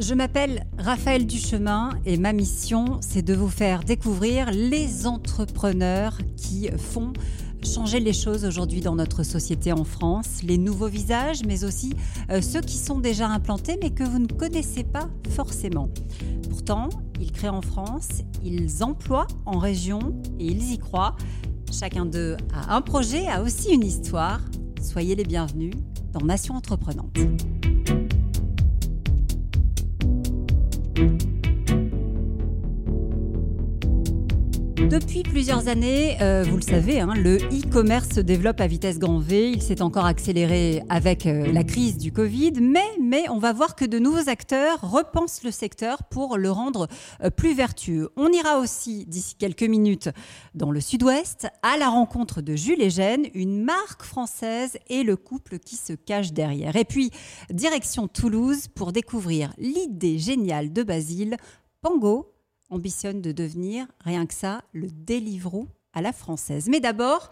Je m'appelle Raphaël Duchemin et ma mission, c'est de vous faire découvrir les entrepreneurs qui font changer les choses aujourd'hui dans notre société en France, les nouveaux visages, mais aussi euh, ceux qui sont déjà implantés mais que vous ne connaissez pas forcément. Pourtant, ils créent en France, ils emploient en région et ils y croient. Chacun d'eux a un projet, a aussi une histoire. Soyez les bienvenus dans Nation Entreprenante. Thank you Depuis plusieurs années, euh, vous le savez, hein, le e-commerce se développe à vitesse grand V. Il s'est encore accéléré avec euh, la crise du Covid, mais, mais on va voir que de nouveaux acteurs repensent le secteur pour le rendre euh, plus vertueux. On ira aussi d'ici quelques minutes dans le sud-ouest à la rencontre de Jules et Gênes, une marque française et le couple qui se cache derrière. Et puis, direction Toulouse pour découvrir l'idée géniale de Basile, Pango ambitionne de devenir, rien que ça, le Deliveroo à la française. Mais d'abord,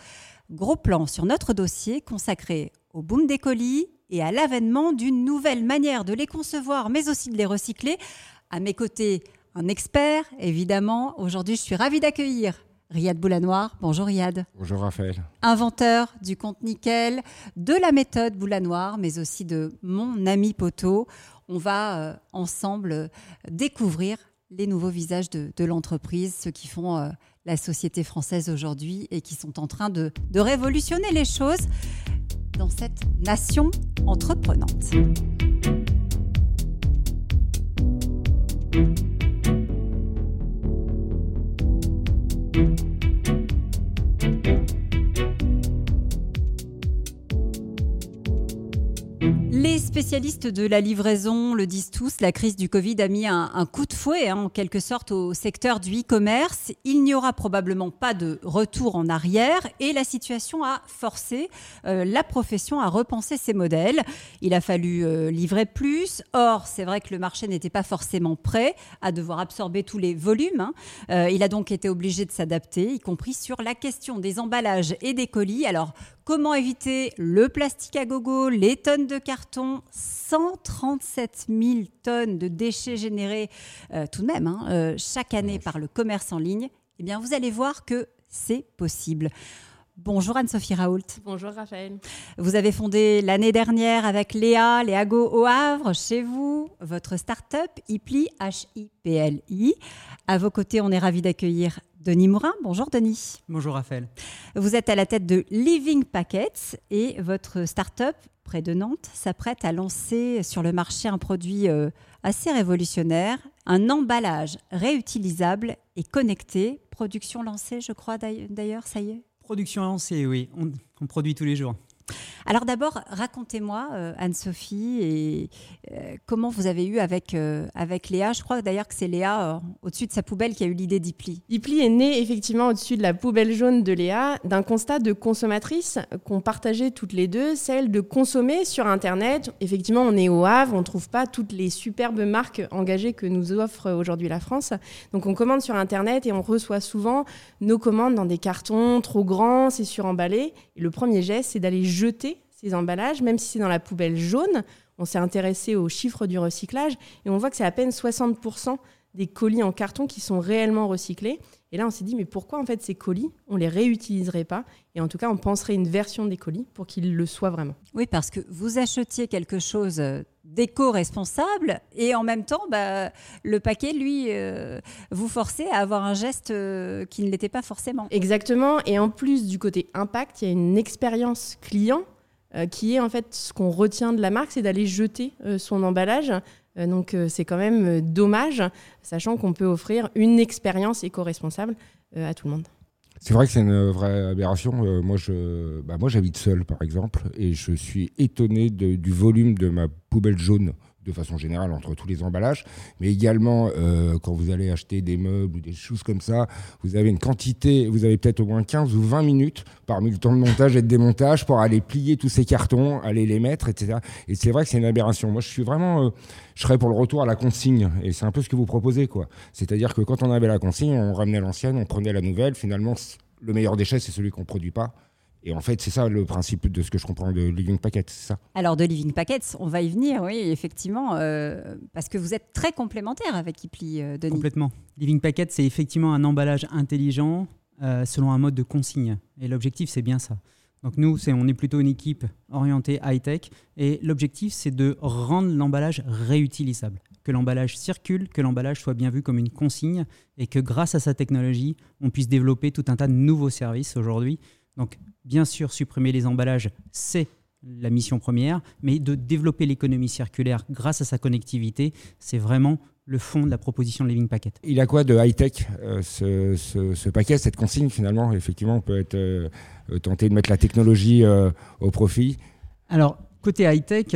gros plan sur notre dossier consacré au boom des colis et à l'avènement d'une nouvelle manière de les concevoir, mais aussi de les recycler. À mes côtés, un expert, évidemment. Aujourd'hui, je suis ravie d'accueillir Riyad Boulanoir. Bonjour Riyad. Bonjour Raphaël. Inventeur du compte Nickel, de la méthode Boulanoir, mais aussi de mon ami poteau. On va euh, ensemble découvrir les nouveaux visages de, l'entreprise, ceux qui font euh, la société française aujourd'hui et qui sont en train de, de révolutionner les choses dans cette nation entreprenante. Spécialistes de la livraison le disent tous, la crise du Covid a mis un, coup de fouet hein, en quelque sorte au secteur du e-commerce. Il n'y aura probablement pas de retour en arrière et la situation a forcé euh, la profession à repenser ses modèles. Il a fallu euh, livrer plus. Or, c'est vrai que le marché n'était pas forcément prêt à devoir absorber tous les volumes. Hein. Euh, il a donc été obligé de s'adapter, y compris sur la question des emballages et des colis. Alors, Comment éviter le plastique à gogo, les tonnes de carton, 137 000 tonnes de déchets générés euh, tout de même hein, euh, chaque année par le commerce en ligne? Eh bien, vous allez voir que c'est possible. Bonjour Anne-Sophie Raoult. Bonjour Raphaël. Vous avez fondé l'année dernière avec Léa, Léago au Havre, chez vous, votre start-up Ipli, H-I-P-L-I. À vos côtés, on est ravis d'accueillir Denis Mourin. Bonjour Denis. Bonjour Raphaël. Vous êtes à la tête de Living Packets et votre start-up près de Nantes s'apprête à lancer sur le marché un produit euh, assez révolutionnaire, un emballage réutilisable et connecté. Production lancée, je crois d'ailleurs, ça y est? Production lancée, oui. on produit tous les jours. Alors d'abord, racontez-moi, euh, Anne-Sophie, et euh, comment vous avez eu avec, euh, avec Léa? Je crois d'ailleurs que c'est Léa, au-dessus de sa poubelle, qui a eu l'idée d'Ipli. Ipli est né effectivement au-dessus de la poubelle jaune de Léa, d'un constat de consommatrice qu'on partageait toutes les deux, celle de consommer sur Internet. Effectivement, on est au Havre, on ne trouve pas toutes les superbes marques engagées que nous offre aujourd'hui la France. Donc on commande sur Internet et on reçoit souvent nos commandes dans des cartons trop grands, c'est suremballé. Le premier geste, c'est d'aller jeter ces emballages, même si c'est dans la poubelle jaune. On s'est intéressé aux chiffres du recyclage et on voit que c'est à peine 60% des colis en carton qui sont réellement recyclés. Et là, on s'est dit, mais pourquoi en fait ces colis, on les réutiliserait pas? Et en tout cas, on penserait une version des colis pour qu'ils le soient vraiment. Oui, parce que vous achetiez quelque chose euh, d'éco-responsable et en même temps, bah, le paquet, lui, euh, vous forçait à avoir un geste euh, qui ne l'était pas forcément. Exactement. Et en plus du côté impact, il y a une expérience client qui est en fait ce qu'on retient de la marque, c'est d'aller jeter son emballage. Euh, donc euh, c'est quand même euh, dommage, sachant qu'on peut offrir une expérience éco-responsable à tout le monde. C'est vrai que c'est une vraie aberration. moi, je, bah, moi, j'habite seul, par exemple, et je suis étonné du volume de ma poubelle jaune de façon générale entre tous les emballages, mais également euh, quand vous allez acheter des meubles ou des choses comme ça, vous avez une quantité, vous avez peut-être au moins 15 ou 20 minutes parmi le temps de montage et de démontage pour aller plier tous ces cartons, aller les mettre, etc. Et c'est vrai que c'est une aberration. Moi, je suis vraiment, euh, je serais pour le retour à la consigne, et c'est un peu ce que vous proposez, quoi. C'est-à-dire que quand on avait la consigne, on ramenait l'ancienne, on prenait la nouvelle. Finalement, le meilleur déchet, c'est celui qu'on ne produit pas. Et en fait, c'est ça le principe de ce que je comprends de Living Packet, c'est ça? Alors de Living Packets, on va y venir, oui, effectivement, euh, parce que vous êtes très complémentaires avec Ipli, euh, Denis. Complètement. Living Packet, c'est effectivement un emballage intelligent euh, selon un mode de consigne. Et l'objectif, c'est bien ça. Donc nous, c'est, on est plutôt une équipe orientée high-tech. Et l'objectif, c'est de rendre l'emballage réutilisable. Que l'emballage circule, que l'emballage soit bien vu comme une consigne et que grâce à sa technologie, on puisse développer tout un tas de nouveaux services aujourd'hui. Donc bien sûr, supprimer les emballages, c'est la mission première, mais de développer l'économie circulaire grâce à sa connectivité, c'est vraiment le fond de la proposition de Living Packet. Il a quoi de high-tech, euh, ce, ce- ce paquet, cette consigne finalement? Effectivement, on peut être euh, euh, tenté de mettre la technologie euh, au profit. Alors, côté high-tech,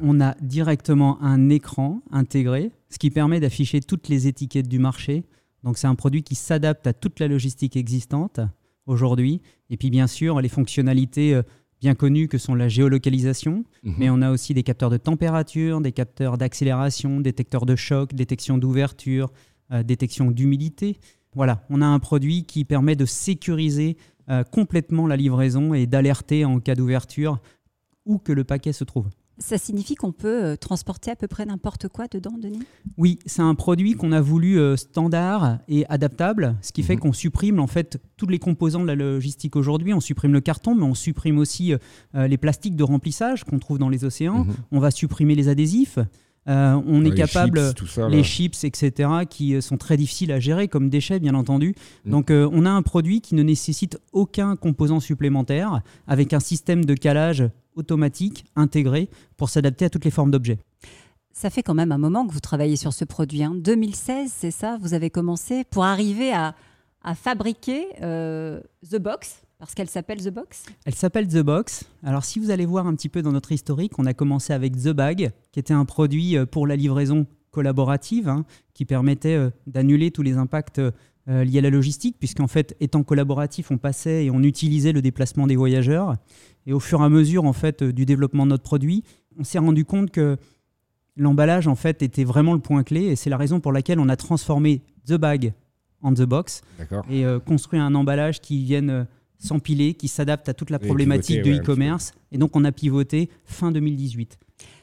on a directement un écran intégré, ce qui permet d'afficher toutes les étiquettes du marché. Donc, c'est un produit qui s'adapte à toute la logistique existante aujourd'hui. Et puis, bien sûr, les fonctionnalités euh, bien connues que sont la géolocalisation, Mhm. mais on a aussi des capteurs de température, des capteurs d'accélération, détecteurs de choc, détection d'ouverture, euh, détection d'humidité. Voilà, on a un produit qui permet de sécuriser euh, complètement la livraison et d'alerter en cas d'ouverture où que le paquet se trouve. Ça signifie qu'on peut euh, transporter à peu près n'importe quoi dedans, Denis? Oui, c'est un produit qu'on a voulu euh, standard et adaptable, ce qui fait Mhm. qu'on supprime en fait tous les composants de la logistique aujourd'hui. On supprime le carton, mais on supprime aussi euh, les plastiques de remplissage qu'on trouve dans les océans. Mhm. On va supprimer les adhésifs. Euh, on est Les capable chips, tout ça, les chips, etc., qui sont très difficiles à gérer comme déchets, bien entendu. Mm. Donc, euh, on a un produit qui ne nécessite aucun composant supplémentaire, avec un système de calage automatique intégré pour s'adapter à toutes les formes d'objets. Ça fait quand même un moment que vous travaillez sur ce produit. hein. 2016, c'est ça? Vous avez commencé pour arriver à, à fabriquer euh, The Box, parce qu'elle s'appelle The Box? Elle s'appelle The Box. Alors, si vous allez voir un petit peu dans notre historique, on a commencé avec The Bag, qui était un produit euh, pour la livraison collaborative, hein, qui permettait euh, d'annuler tous les impacts euh, liés à la logistique, puisqu'en fait, étant collaboratif, on passait et on utilisait le déplacement des voyageurs. Et au fur et à mesure, en fait, euh, du développement de notre produit, on s'est rendu compte que l'emballage, en fait, était vraiment le point clé, et c'est la raison pour laquelle on a transformé The Bag en The Box D'accord. et euh, construit un emballage qui vienne euh, s'empiler, qui s'adapte à toute la problématique pivoter, de ouais, e-commerce. Et donc, on a pivoté fin 2018.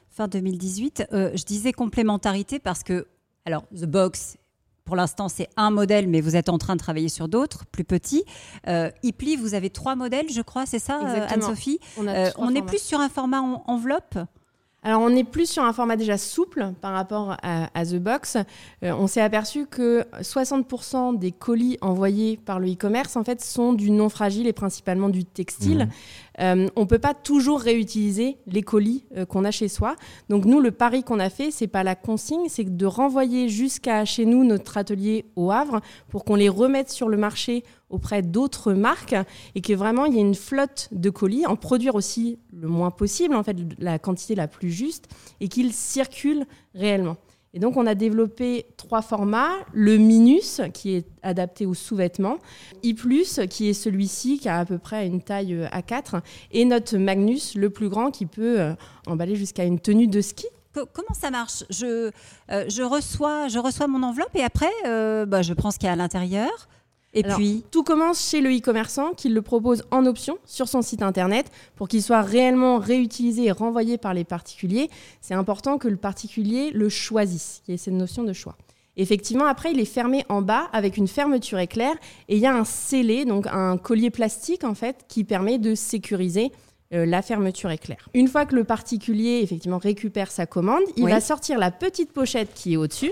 Fin 2018. Euh, je disais complémentarité parce que, alors, The Box, pour l'instant, c'est un modèle, mais vous êtes en train de travailler sur d'autres, plus petits. Euh, Ipli, vous avez trois modèles, je crois, c'est ça, euh. Anne-Sophie On, a Euh, On est plus sur un format en- enveloppe Alors, on est plus sur un format déjà souple par rapport à, à The Box. Euh, on s'est aperçu que 60% des colis envoyés par le e-commerce, en fait, sont du non fragile et principalement du textile. Mhm. Euh, on peut pas toujours réutiliser les colis euh, qu'on a chez soi. Donc, nous, le pari qu'on a fait, c'est pas la consigne, c'est de renvoyer jusqu'à chez nous notre atelier au Havre pour qu'on les remette sur le marché auprès d'autres marques et que vraiment il y ait une flotte de colis, en produire aussi le moins possible, en fait, la quantité la plus juste et qu'ils circulent réellement. Et donc, on a développé trois formats. Le Minus, qui est adapté aux sous-vêtements. I+, qui est celui-ci, qui a à peu près une taille euh, A4. Et notre Magnus, le plus grand, qui peut euh, emballer jusqu'à une tenue de ski. Co- Comment ça marche? Je, euh, je, reçois, je reçois mon enveloppe et après, bah, je prends ce qu'il y a à l'intérieur. Et Alors, puis, Tout commence chez le e-commerçant qui le propose en option sur son site internet pour qu'il soit réellement réutilisé et renvoyé par les particuliers. C'est important que le particulier le choisisse, qu'il y ait cette notion de choix. Effectivement, après, il est fermé en bas avec une fermeture éclair et il y a un scellé, donc un collier plastique en fait, qui permet de sécuriser euh, la fermeture éclair. Une fois que le particulier effectivement récupère sa commande, il Oui. va sortir la petite pochette qui est au-dessus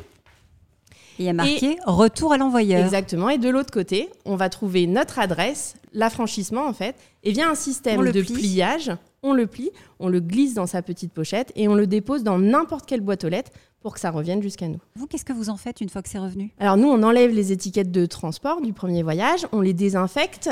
il y a marqué retour à l'envoyeur. Exactement. Et de l'autre côté, on va trouver notre adresse, l'affranchissement en fait, et via un système de plie. pliage, on le plie, on le glisse dans sa petite pochette et on le dépose dans n'importe quelle boîte aux lettres pour que ça revienne jusqu'à nous. Vous, qu'est-ce que vous en faites une fois que c'est revenu? Alors nous, on enlève les étiquettes de transport du premier voyage, on les désinfecte,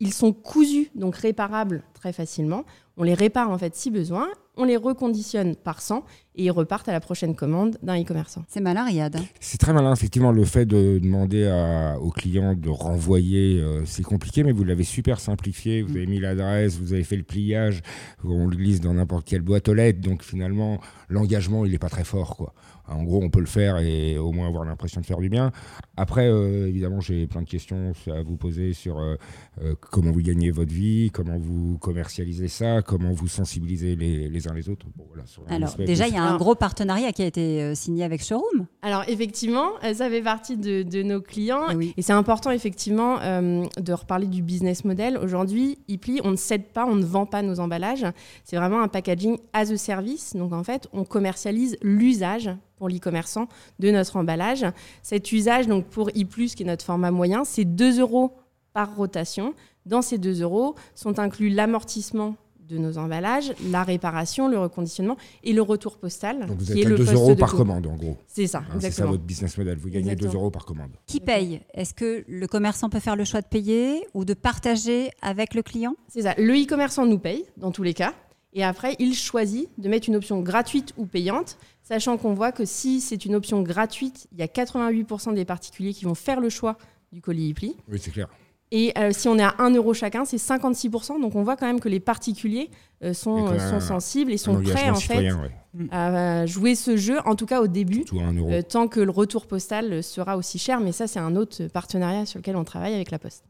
ils sont cousus, donc réparables très facilement. On les répare en fait si besoin, on les reconditionne par 100 et ils repartent à la prochaine commande d'un e-commerçant. C'est malin, Riyad. C'est très malin, effectivement, le fait de demander à, aux clients de renvoyer, euh, c'est compliqué, mais vous l'avez super simplifié. Vous avez mis l'adresse, vous avez fait le pliage, on le glisse dans n'importe quelle boîte aux lettres, donc finalement, l'engagement, il n'est pas très fort, quoi. En gros, on peut le faire et au moins avoir l'impression de faire du bien. Après, euh, évidemment, j'ai plein de questions à vous poser sur euh, euh, comment vous gagnez votre vie, comment vous commercialisez ça, comment vous sensibilisez les, uns les autres. Alors, déjà, il y a un gros partenariat qui a été signé avec Showroom. Alors, effectivement, ça fait partie de, nos clients. Eh et c'est important, effectivement, de reparler du business model. Aujourd'hui, Ipli, on ne cède pas, on ne vend pas nos emballages. C'est vraiment un packaging as a service. Donc, en fait, on commercialise l'usage pour l'e-commerçant de notre emballage. Cet usage, donc pour I+, qui est notre format moyen, c'est 2 euros par rotation. Dans ces 2 euros sont inclus l'amortissement de nos emballages, la réparation, le reconditionnement et le retour postal. Donc vous êtes à 2 euros par commande en gros. C'est ça, hein, C'est ça votre business model. Vous gagnez 2 euros par commande. Qui paye? Est-ce que le commerçant peut faire le choix de payer ou de partager avec le client? C'est ça. Le e-commerçant nous paye dans tous les cas. Et après, il choisit de mettre une option gratuite ou payante, sachant qu'on voit que si c'est une option gratuite, il y a 88% des particuliers qui vont faire le choix du colis e-pli. Oui, c'est clair. Et euh, si on est à 1 euro chacun, c'est 56%. Donc on voit quand même que les particuliers euh, sont, euh, sont sensibles et sont prêts en fait à jouer ce jeu, en tout cas au début, tant que le retour postal sera aussi cher. Mais ça, c'est un autre partenariat sur lequel on travaille avec la Poste.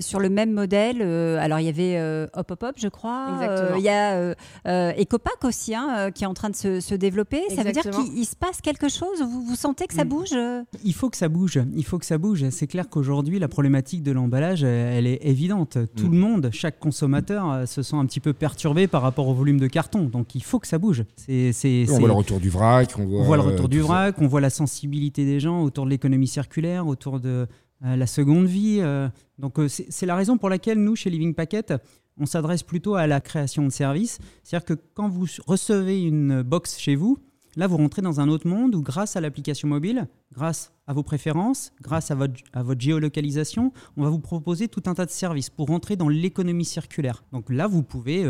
sur le même modèle, alors il y avait Hop Hop Hop, je crois. Il y a Ecopac aussi hein, qui est en train de se, développer. Ça veut dire qu'il se passe quelque chose vous, vous sentez que ça mm. bouge Il faut que ça bouge. Il faut que ça bouge. C'est clair qu'aujourd'hui, la problématique de l'emballage, elle est évidente. Tout mm. le monde, chaque consommateur, se sent un petit peu perturbé par rapport au volume de carton. Donc il faut que ça bouge. C'est, on voit le retour du vrac. On voit, le retour du vrac, on voit la sensibilité des gens autour de l'économie circulaire, autour de euh, la seconde vie. Euh. donc euh, c'est, la raison pour laquelle nous, chez Living Packet, on s'adresse plutôt à la création de services. C'est-à-dire que quand vous recevez une box chez vous, Là, vous rentrez dans un autre monde où, grâce à l'application mobile, grâce à vos préférences, grâce à votre, à votre géolocalisation, on va vous proposer tout un tas de services pour rentrer dans l'économie circulaire. Donc là, vous pouvez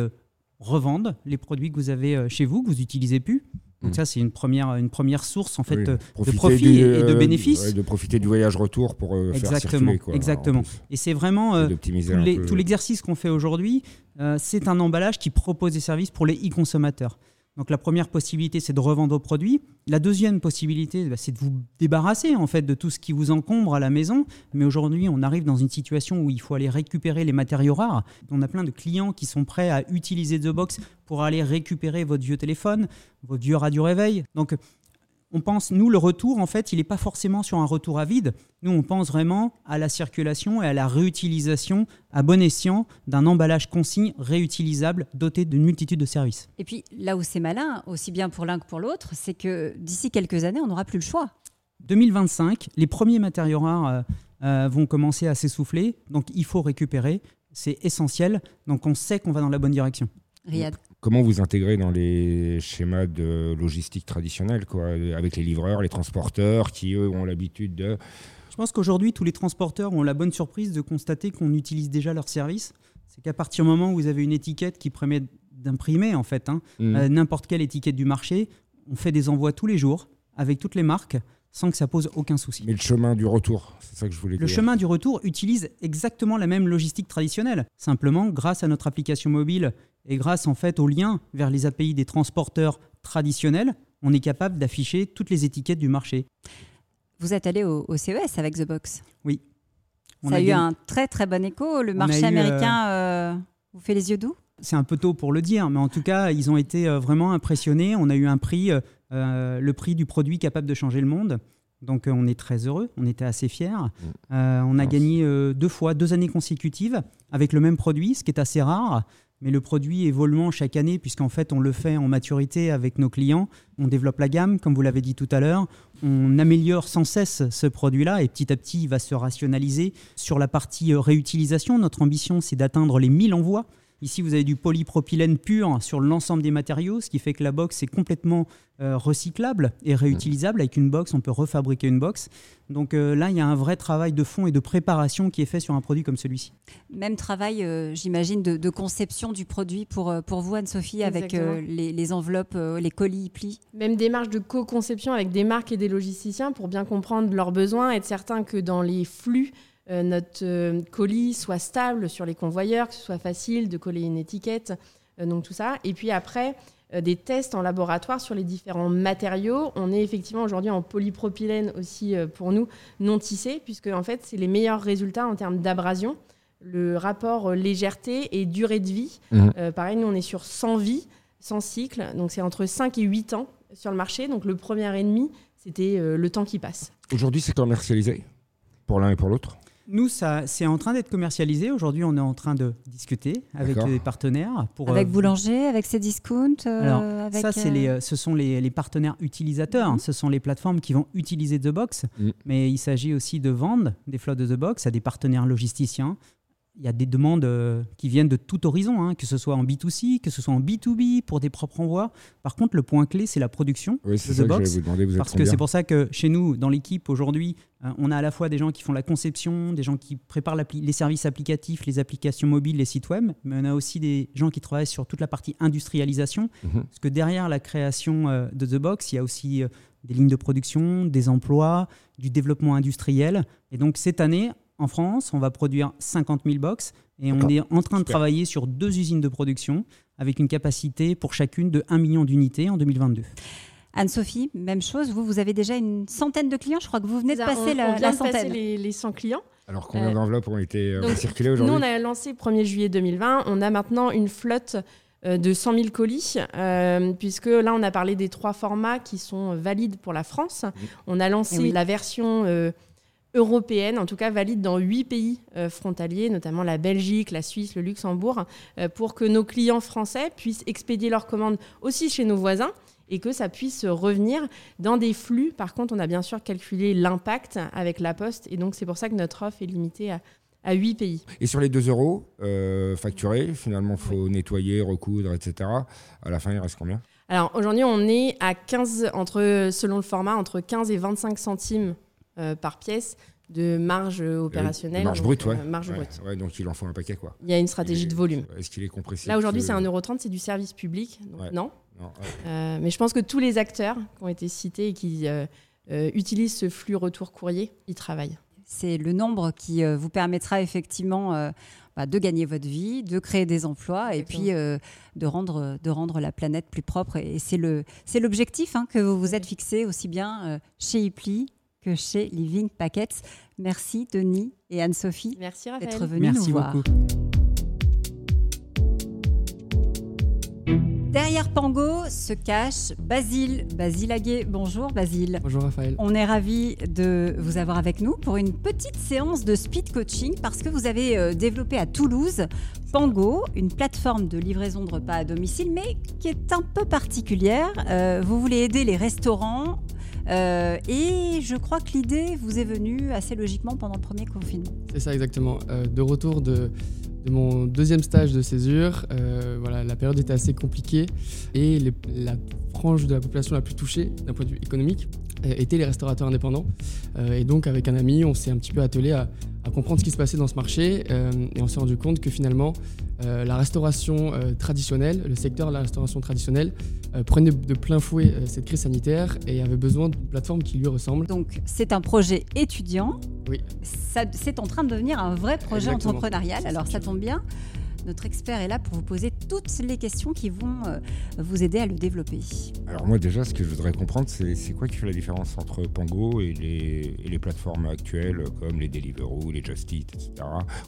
revendre les produits que vous avez euh, chez vous, que vous n'utilisez plus. Donc mm. ça, c'est une première, une première source en fait de profit et de euh, bénéfices. de profiter du voyage retour pour euh, faire circuler. Quoi, exactement. Et c'est vraiment tout l'exercice qu'on fait aujourd'hui. c'est un emballage qui propose des services pour les e-consommateurs. Donc la première possibilité, c'est de revendre vos produits. La deuxième possibilité, bah, c'est de vous débarrasser en fait de tout ce qui vous encombre à la maison. Mais aujourd'hui, on arrive dans une situation où il faut aller récupérer les matériaux rares. On a plein de clients qui sont prêts à utiliser The Box pour aller récupérer votre vieux téléphone, votre vieux radio réveil. Donc on pense, nous, le retour, en fait, il n'est pas forcément sur un retour à vide. Nous, on pense vraiment à la circulation et à la réutilisation à bon escient d'un emballage consigne réutilisable doté d'une multitude de services. Et puis, là où c'est malin, aussi bien pour l'un que pour l'autre, c'est que d'ici quelques années, on n'aura plus le choix. 2025, les premiers matériaux rares euh, euh, vont commencer à s'essouffler, donc il faut récupérer, c'est essentiel, donc on sait qu'on va dans la bonne direction. Riyad comment vous intégrez dans les schémas de logistique traditionnels, quoi, avec les livreurs, les transporteurs, qui eux ont l'habitude de... Je pense qu'aujourd'hui, tous les transporteurs ont la bonne surprise de constater qu'on utilise déjà leur service. C'est qu'à partir du moment où vous avez une étiquette qui permet d'imprimer, en fait, hein, mmh. euh, n'importe quelle étiquette du marché, on fait des envois tous les jours avec toutes les marques sans que ça pose aucun souci. Mais le chemin du retour, c'est ça que je voulais dire. Le chemin du retour utilise exactement la même logistique traditionnelle. Simplement, grâce à notre application mobile et grâce en fait au lien vers les API des transporteurs traditionnels, on est capable d'afficher toutes les étiquettes du marché. Vous êtes allé au, CES avec The Box? Oui. On ça a, eu un très très bon écho. Le marché américain euh, euh, vous fait les yeux doux? C'est un peu tôt pour le dire, mais en tout cas, ils ont été euh, vraiment impressionnés. On a eu un prix, le prix du produit capable de changer le monde. Donc on est très heureux, on était assez fiers. Mm. on a gagné deux fois, deux années consécutives avec le même produit, ce qui est assez rare mais le produit évoluant chaque année, puisqu'en fait on le fait en maturité avec nos clients. On développe la gamme, comme vous l'avez dit tout à l'heure. On améliore sans cesse ce produit-là et petit à petit il va se rationaliser. Sur la partie euh, réutilisation, notre ambition c'est d'atteindre les 1000 envois. Ici, vous avez du polypropylène pur sur l'ensemble des matériaux, ce qui fait que la box est complètement euh, recyclable et réutilisable. Avec une box, on peut refabriquer une box. Donc euh, là, il y a un vrai travail de fond et de préparation qui est fait sur un produit comme celui-ci. Même travail, euh, j'imagine, de, conception du produit pour, pour vous, Anne-Sophie, avec les, les, enveloppes, les colis plis. Même démarche de co-conception avec des marques et des logisticiens pour bien comprendre leurs besoins, être certain que dans les flux, notre colis soit stable sur les convoyeurs, que ce soit facile de coller une étiquette, donc tout ça. Et puis après, euh, des tests en laboratoire sur les différents matériaux. On est effectivement aujourd'hui en polypropylène aussi euh, pour nous non tissé, puisque en fait c'est les meilleurs résultats en termes d'abrasion. Le rapport euh, légèreté et durée de vie, mmh. pareil, nous on est sur 100 vies, 100 cycles, donc c'est entre 5 et 8 ans sur le marché. Donc le premier ennemi, c'était le temps qui passe. Aujourd'hui, c'est commercialisé pour l'un et pour l'autre? Nous, ça, c'est en train d'être commercialisé. Aujourd'hui, on est en train de discuter avec les partenaires. Pour, avec euh, Boulanger, avec ses discounts euh, Alors, ça, c'est les, euh, ce sont les, partenaires utilisateurs. Mhm. Ce sont les plateformes qui vont utiliser The Box. Mm. Mais il s'agit aussi de vendre des flottes de The Box à des partenaires logisticiens, il y a des demandes euh, qui viennent de tout horizon, hein, que ce soit en B2C, que ce soit en B2B, pour des propres envois. Par contre, le point clé, c'est la production oui, de The Box. Vous parce que c'est pour ça que chez nous, dans l'équipe aujourd'hui, euh, on a à la fois des gens qui font la conception, des gens qui préparent les services applicatifs, les applications mobiles, les sites web, mais on a aussi des gens qui travaillent sur toute la partie industrialisation. Mhm. Parce que derrière la création euh, de The Box, il y a aussi des lignes de production, des emplois, du développement industriel. Et donc cette année, en France, on va produire 50 000 box et on est en train de travailler sur deux usines de production avec une capacité pour chacune de 1 million d'unités en 2022. Anne-Sophie, même chose, vous, vous avez déjà une centaine de clients, je crois que vous venez de passer la, on vient de centaine. Passer les, les 100 clients. Alors combien euh, d'enveloppes ont été euh, circulées aujourd'hui Nous, on a lancé le 1er juillet 2020, on a maintenant une flotte euh, de 100 000 colis, puisque là, on a parlé des trois formats qui sont valides pour la France. On a lancé la version européenne, en tout cas valide dans huit pays euh, frontaliers, notamment la Belgique, la Suisse, le Luxembourg, euh, pour que nos clients français puissent expédier leurs commandes aussi chez nos voisins et que ça puisse revenir dans des flux. Par contre, on a bien sûr calculé l'impact avec la poste et donc c'est pour ça que notre offre est limitée à, à 8 pays. Et sur les 2 euros euh, facturés, finalement, il faut nettoyer, recoudre, etc. À la fin, il reste combien? Alors aujourd'hui, on est à 15, entre, selon le format, entre 15 et 25 centimes par pièce de marge opérationnelle. marge brute, ouais. Euh, brute. Ouais, donc il en faut un paquet, quoi. Il y a une stratégie de volume. Est-ce qu'il est compressé Là, aujourd'hui, c'est 1,30€, c'est du service public. Donc non. Euh, mais je pense que tous les acteurs qui ont été cités et qui utilisent ce flux retour courrier, ils travaillent. C'est le nombre qui vous permettra effectivement bah, de gagner votre vie, de créer des emplois et puis de, rendre, de rendre la planète plus propre. Et c'est l'objectif hein, que vous vous êtes fixé aussi bien chez Ipli chez Living Packets. Merci Denis et Anne-Sophie d'être venus nous voir. Derrière Pango se cache Basile, Basile Aguet. Bonjour Basile. Bonjour Raphaël. On est ravis de vous avoir avec nous pour une petite séance de speed coaching parce que vous avez euh, développé à Toulouse Pango, une plateforme de livraison de repas à domicile, mais qui est un peu particulière. Euh, vous voulez aider les restaurants euh, et je crois que l'idée vous est venue assez logiquement pendant le premier confinement. C'est ça exactement. Euh, de retour de, mon deuxième stage de césure, voilà, la période était assez compliquée et la frange de la population la plus touchée d'un point de vue économique étaient les restaurateurs indépendants. et donc avec un ami, on s'est un petit peu attelé à, à comprendre ce qui se passait dans ce marché et on s'est rendu compte que finalement euh, la restauration euh, traditionnelle, le secteur de la restauration traditionnelle euh, prenait de plein fouet cette crise sanitaire et avait besoin d'une plateforme qui lui ressemble. Donc c'est un projet étudiant. Oui. C'est en train de devenir un vrai projet entrepreneurial. Alors ça tombe bien. Notre expert est là pour vous poser toutes les questions qui vont euh, vous aider à le développer. Alors moi déjà, ce que je voudrais comprendre, c'est quoi qui fait la différence entre Pango et les, les plateformes actuelles comme les Deliveroo, les Just Eat, etc.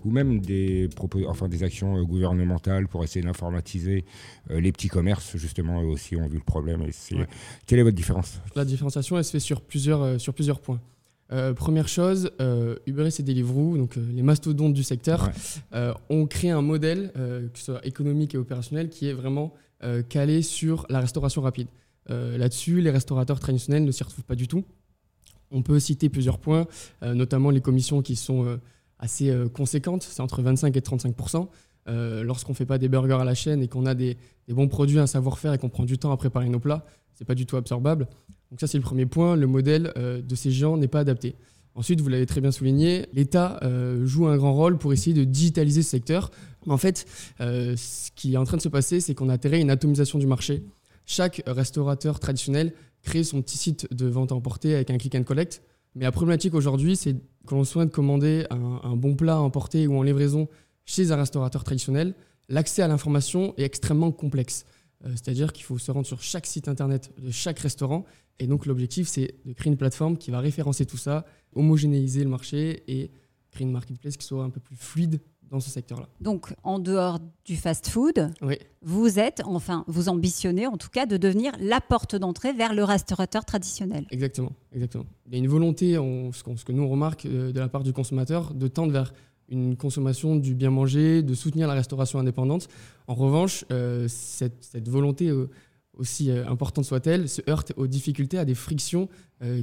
Ou même des, enfin, des actions euh, gouvernementales pour essayer d'informatiser euh, les petits commerces, justement, eux aussi ont vu le problème. Et Quelle est votre différence? La différenciation, elle se fait sur plusieurs, sur plusieurs points. Euh, première chose, euh, Uber Eats et Deliveroo, donc euh, les mastodontes du secteur, ont créé un modèle, que ce soit économique et opérationnel, qui est vraiment calé sur la restauration rapide. Là-dessus, les restaurateurs traditionnels ne s'y retrouvent pas du tout. On peut citer plusieurs points, notamment les commissions qui sont assez conséquentes, c'est entre 25 et 35% lorsqu'on ne fait pas des burgers à la chaîne et qu'on a des, des, bons produits, un savoir-faire et qu'on prend du temps à préparer nos plats, c'est pas du tout absorbable. Donc ça, c'est le premier point. Le modèle de ces géants n'est pas adapté. Ensuite, vous l'avez très bien souligné, l'État joue un grand rôle pour essayer de digitaliser ce secteur. En fait, ce qui est en train de se passer, c'est qu'on a atterri une atomisation du marché. Chaque restaurateur traditionnel crée son petit site de vente à emporter avec un click and collect. Mais la problématique aujourd'hui, c'est quand on souhaite commander un, bon plat à emporter ou en livraison chez un restaurateur traditionnel, l'accès à l'information est extrêmement complexe. Euh, c'est-à-dire qu'il faut se rendre sur chaque site internet de chaque restaurant. Et donc l'objectif, c'est de créer une plateforme qui va référencer tout ça, homogénéiser le marché et créer une marketplace qui soit un peu plus fluide dans ce secteur-là. Donc, en dehors du fast-food, vous êtes, enfin, vous ambitionnez en tout cas de devenir la porte d'entrée vers le restaurateur traditionnel. Exactement, exactement. Il y a une volonté, ce, que nous on remarque euh, de la part du consommateur, de tendre vers une consommation du bien manger, de soutenir la restauration indépendante. En revanche, euh, cette, volonté, euh, aussi importante soit-elle, se heurte aux difficultés, à des frictions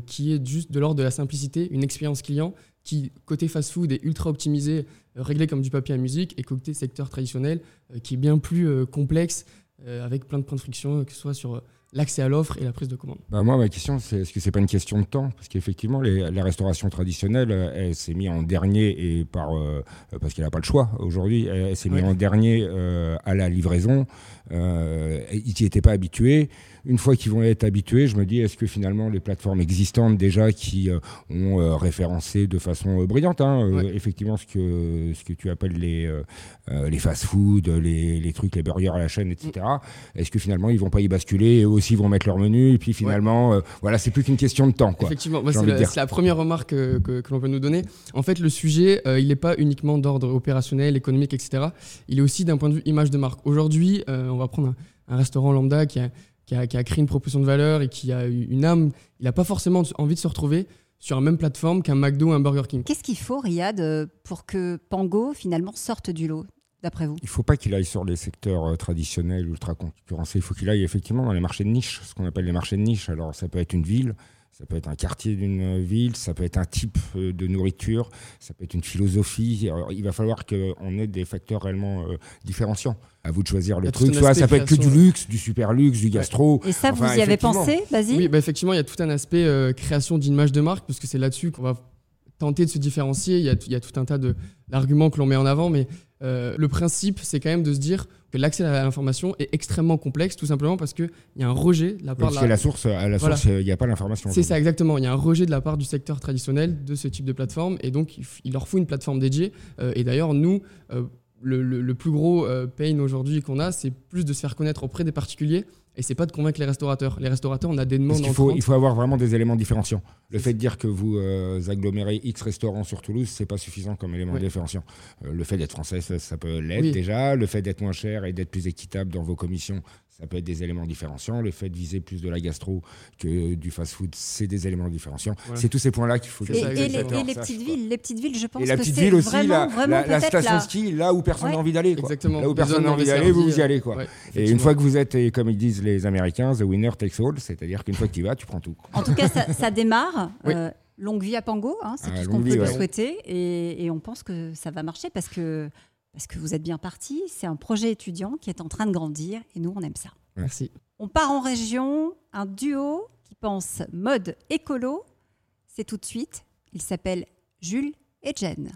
qui est juste de l'ordre de la simplicité, une expérience client qui, côté fast-food, est ultra optimisé, euh, réglé comme du papier à musique, et côté secteur traditionnel, euh, qui est bien plus euh, complexe, avec plein de points de friction, que ce soit sur l'accès à l'offre et la prise de commande. Bah Moi, ma question, c'est est-ce que c'est pas une question de temps? Parce qu'effectivement, la restauration traditionnelle, elle, s'est mise en dernier, et par, parce qu'elle n'a pas le choix aujourd'hui, elle, s'est mise en dernier à la livraison. ils n'y étaient pas habitués une fois qu'ils vont être habitués, je me dis, est-ce que finalement les plateformes existantes déjà qui euh, ont euh, référencé de façon euh, brillante, hein, effectivement ce que, ce que tu appelles les, les fast-food, les, les, trucs, les burgers à la chaîne, etc., mm. est-ce que finalement ils vont pas y basculer et eux aussi vont mettre leur menu et puis finalement, voilà, c'est plus qu'une question de temps. Quoi, effectivement, c'est la, première remarque que, que, l'on peut nous donner. En fait, le sujet, il n'est pas uniquement d'ordre opérationnel, économique, etc. Il est aussi d'un point de vue image de marque. Aujourd'hui, on va prendre un, un restaurant lambda qui a qui a, créé une proposition de valeur et qui a une âme, il n'a pas forcément envie de se retrouver sur la même plateforme qu'un McDo ou un Burger King. Qu'est-ce qu'il faut, Riyad, euh, pour que Pango finalement sorte du lot d'après vous? Il ne faut pas qu'il aille sur les secteurs euh, traditionnels, ultra concurrencés. Il faut qu'il aille effectivement dans les marchés de niche, ce qu'on appelle les marchés de niche. Alors, ça peut être une ville, ça peut être un quartier d'une ville, ça peut être un type euh, de nourriture, ça peut être une philosophie. il va falloir qu'on ait des facteurs réellement différenciants à vous de choisir le truc. Soit ça peut être que du luxe, du super luxe, du gastro. Et ça, vous y avez pensé, vas-y Oui, bah effectivement, il y a tout un aspect euh, création d'image de marque, parce que c'est là-dessus qu'on va tenter de se différencier. Il y a, il y a tout un tas d'arguments que l'on met en avant, mais euh, le principe, c'est quand même de se dire que l'accès à l'information est extrêmement complexe, tout simplement parce qu'il y a un rejet de la part de la... la source, à la source, il n'y a pas l'information. C'est ça, exactement. Il y a un rejet de la part du secteur traditionnel de ce type de plateforme, et donc il leur faut une plateforme dédiée. Euh, et d'ailleurs, nous, le, plus gros euh, pain aujourd'hui qu'on a, c'est plus de se faire connaître auprès des particuliers et c'est pas de convaincre les restaurateurs. Les restaurateurs, on a des demandes. Il faut, il faut avoir vraiment des éléments différenciants. Le fait de dire que vous euh, agglomérez X restaurants sur Toulouse, c'est pas suffisant comme élément différenciant. Euh, le fait d'être français, ça, peut l'être déjà. Le fait d'être moins cher et d'être plus équitable dans vos commissions, ça peut être des éléments différenciants. Le fait de viser plus de la gastro que du fast-food, c'est des éléments différenciants. C'est tous ces points-là qu'il faut. Et, et, les, petites villes, les petites villes, je pense. Et la petite ville aussi, vraiment, la, station ski, là où personne n'a envie d'aller. Exactement. Là où personne n'a envie d'aller, vous y allez. Quoi. et une fois que vous êtes, comme ils disent les Américains, the winner takes all, c'est-à-dire qu'une fois que tu y vas, tu prends tout. En tout cas, ça, démarre. Euh, longue vie à Pango, hein, c'est ah, tout ce qu'on peut souhaiter. Et, et on pense que ça va marcher parce que parce que vous êtes bien parti. C'est un projet étudiant qui est en train de grandir et nous, on aime ça. Merci. On part en région, un duo qui pense mode écolo. C'est tout de suite. Il s'appelle Jules et Jen.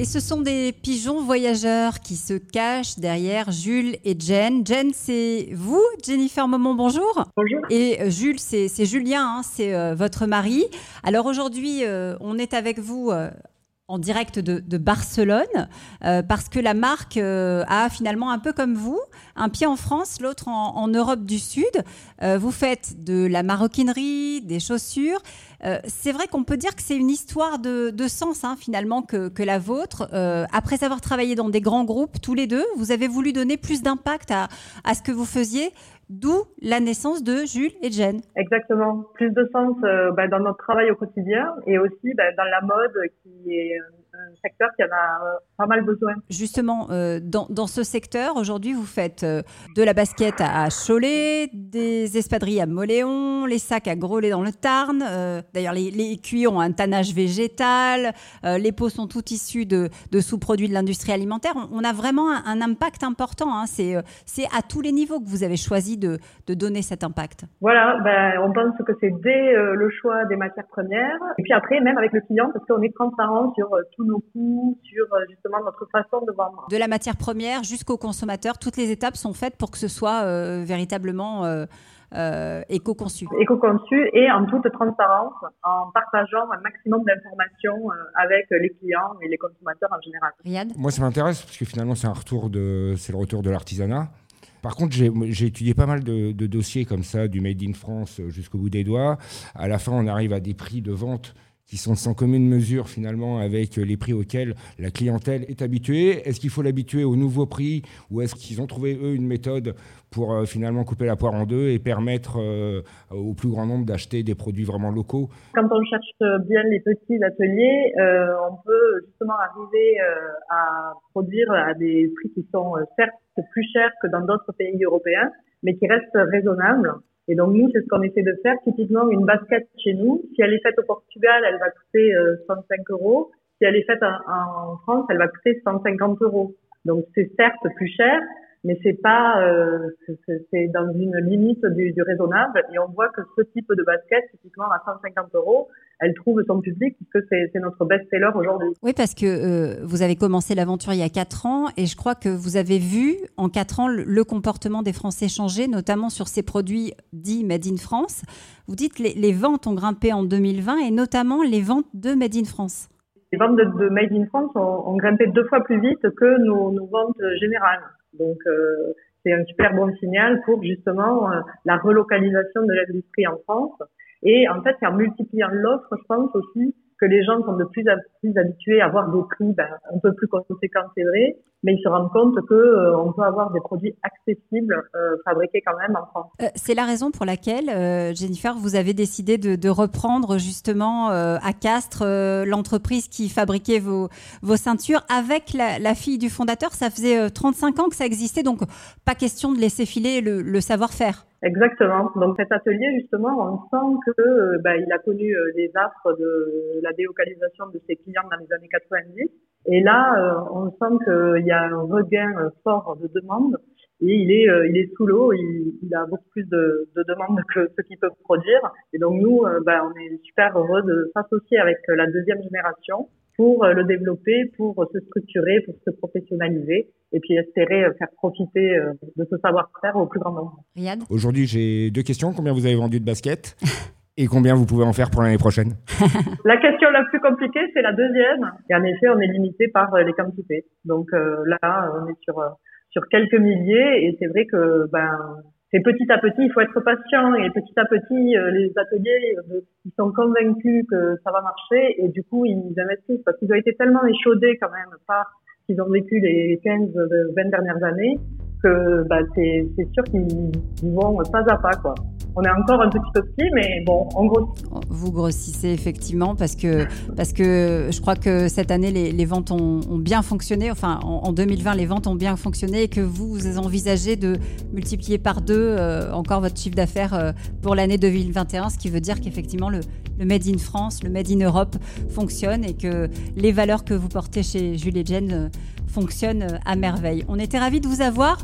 Et ce sont des pigeons voyageurs qui se cachent derrière Jules et Jen. Jen, c'est vous, Jennifer Momon, bonjour. Bonjour. Et euh, Jules, c'est Julien, hein, c'est euh, votre mari. Alors aujourd'hui, euh, on est avec vous en direct de, Barcelone, parce que la marque a finalement un peu comme vous, un pied en France, l'autre en, Europe du Sud. vous faites de la maroquinerie, des chaussures. Euh, c'est vrai qu'on peut dire que c'est une histoire de, sens hein, finalement que, la vôtre. Euh, après avoir travaillé dans des grands groupes tous les deux, vous avez voulu donner plus d'impact à, ce que vous faisiez, d'où la naissance de Jules et Jen. Exactement, plus de sens euh, bah, dans notre travail au quotidien et aussi bah, dans la mode qui est un secteur qui en a euh, pas mal besoin. Justement, euh, dans, dans, ce secteur, aujourd'hui, vous faites euh, de la basket à Cholet, des espadrilles à Moléon, les sacs à Grolet dans le Tarn. D'ailleurs, les, les cuits ont un tannage végétal, les pots sont tous issus de, de sous-produits de l'industrie alimentaire. On, a vraiment un, impact important. Hein. C'est à tous les niveaux que vous avez choisi de, de donner cet impact. Voilà, ben, on pense que c'est dès le choix des matières premières, et puis après, même avec le client, parce qu'on est transparent sur tous nos coûts, sur justement notre façon de vendre. De la matière première jusqu'au consommateur, toutes les étapes sont faites pour que ce soit euh, véritablement euh, euh, éco-conçu. Éco-conçu et en toute transparence, en partageant un maximum d'informations avec les clients et les consommateurs en général. Riyad? Moi, ça m'intéresse parce que finalement, c'est un retour de, c'est le retour de l'artisanat. Par contre, j'ai étudié pas mal de, de, dossiers comme ça, du Made in France jusqu'au bout des doigts. À la fin, on arrive à des prix de vente qui sont sans commune mesure finalement avec les prix auxquels la clientèle est habituée. Est-ce qu'il faut l'habituer aux nouveaux prix ou est-ce qu'ils ont trouvé eux une méthode pour euh, finalement couper la poire en deux et permettre euh, au plus grand nombre d'acheter des produits vraiment locaux? Quand on cherche bien les petits ateliers, euh, on peut justement arriver à produire à des prix qui sont certes plus chers que dans d'autres pays européens, mais qui restent raisonnables. Et donc nous, c'est ce qu'on essaie de faire. Typiquement, une basket chez nous, si elle est faite au Portugal, elle va coûter 65 euh, euros. Si elle est faite en, France, elle va coûter 150 euros. Donc c'est certes plus cher, mais c'est pas, euh, c'est dans une limite du, du, raisonnable. Et on voit que ce type de basket, typiquement à 150 euros, elle trouve son public puisque c'est notre best-seller aujourd'hui. Oui, parce que euh, vous avez commencé l'aventure il y a 4 ans et je crois que vous avez vu en 4 ans le, comportement des Français changer, notamment sur ces produits dits Made in France. Vous dites que les, ventes ont grimpé en 2020 et notamment les ventes de Made in France. Les ventes de, Made in France ont, grimpé deux fois plus vite que nos, nos ventes générales. Donc, euh, c'est un super bon signal pour justement euh, la relocalisation de l'industrie en France. Et en fait, en multipliant l'offre, je pense aussi, que les gens sont de plus en plus habitués à avoir des prix ben, un peu plus conséquents, c'est vrai, mais ils se rendent compte que euh, on peut avoir des produits accessibles euh, fabriqués quand même en France. Euh, c'est la raison pour laquelle, Jennifer, vous avez décidé de, de reprendre justement à Castres l'entreprise qui fabriquait vos, vos ceintures avec la, la, fille du fondateur. Ça faisait 35 ans que ça existait, donc pas question de laisser filer le, le savoir-faire. Exactement. Donc cet atelier, justement, on sent que euh, il a connu euh, les affres de la délocalisation de ses clients dans les années 90. Et là, euh, on sent qu'il y a un regain fort de demande et il est, il est sous l'eau. Il, il, a beaucoup plus de, de demandes que ce qu'il peut produire. Et donc nous, bah, on est super heureux de s'associer avec la deuxième génération pour le développer, pour se structurer, pour se professionnaliser et puis espérer euh, faire profiter euh, de ce savoir-faire au plus grand nombre. Riyad? Aujourd'hui, j'ai deux questions. Combien vous avez vendu de baskets? et combien vous pouvez en faire pour l'année prochaine La question la plus compliquée, c'est la deuxième. Et en effet, on est limité par euh, les quantités. Donc là, on est sur sur quelques milliers et c'est vrai que ben c'est petit à petit, il faut être patient et petit à petit, les ateliers, ils sont convaincus que ça va marcher et du coup, ils investissent parce qu'ils ont été tellement échaudés quand même par qu'ils ont vécu les 15, 20 dernières années, que bah, c'est sûr qu'ils vont pas à pas. Quoi. On est encore un petit peu petit, mais bon, en gros. Vous grossissez effectivement parce que, parce que je crois que cette année, les, les ventes ont, ont, bien fonctionné. Enfin, en, 2020, les ventes ont bien fonctionné et que vous, envisagez de multiplier par deux euh, encore votre chiffre d'affaires euh, pour l'année 2021, ce qui veut dire qu'effectivement, le, le Made in France, le Made in Europe fonctionne et que les valeurs que vous portez chez Julie Jen euh, fonctionnent à merveille. On était ravis de vous avoir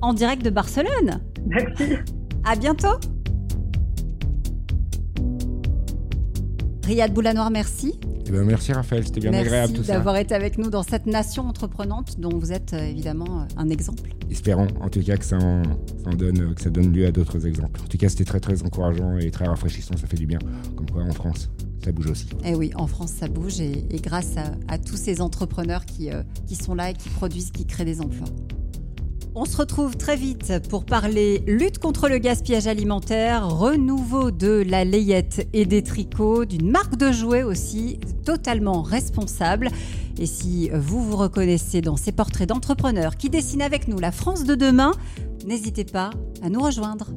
en direct de Barcelone. Merci. À bientôt. Riyad Boulanoir, merci. Eh ben, merci Raphaël, c'était bien agréable tout ça. D'avoir été avec nous dans cette nation entreprenante dont vous êtes euh, évidemment euh, un exemple. Espérons en tout cas que ça, donne, que ça donne lieu à d'autres exemples. En tout cas, c'était très très encourageant et très rafraîchissant, ça fait du bien. Comme quoi en France, ça bouge aussi. Eh oui, en France, ça bouge et, grâce à, tous ces entrepreneurs qui, euh, qui sont là et qui produisent, qui créent des emplois. On se retrouve très vite pour parler lutte contre le gaspillage alimentaire, renouveau de la layette et des tricots, d'une marque de jouets aussi totalement responsable. Et si vous vous reconnaissez dans ces portraits d'entrepreneurs qui dessinent avec nous la France de demain, n'hésitez pas à nous rejoindre.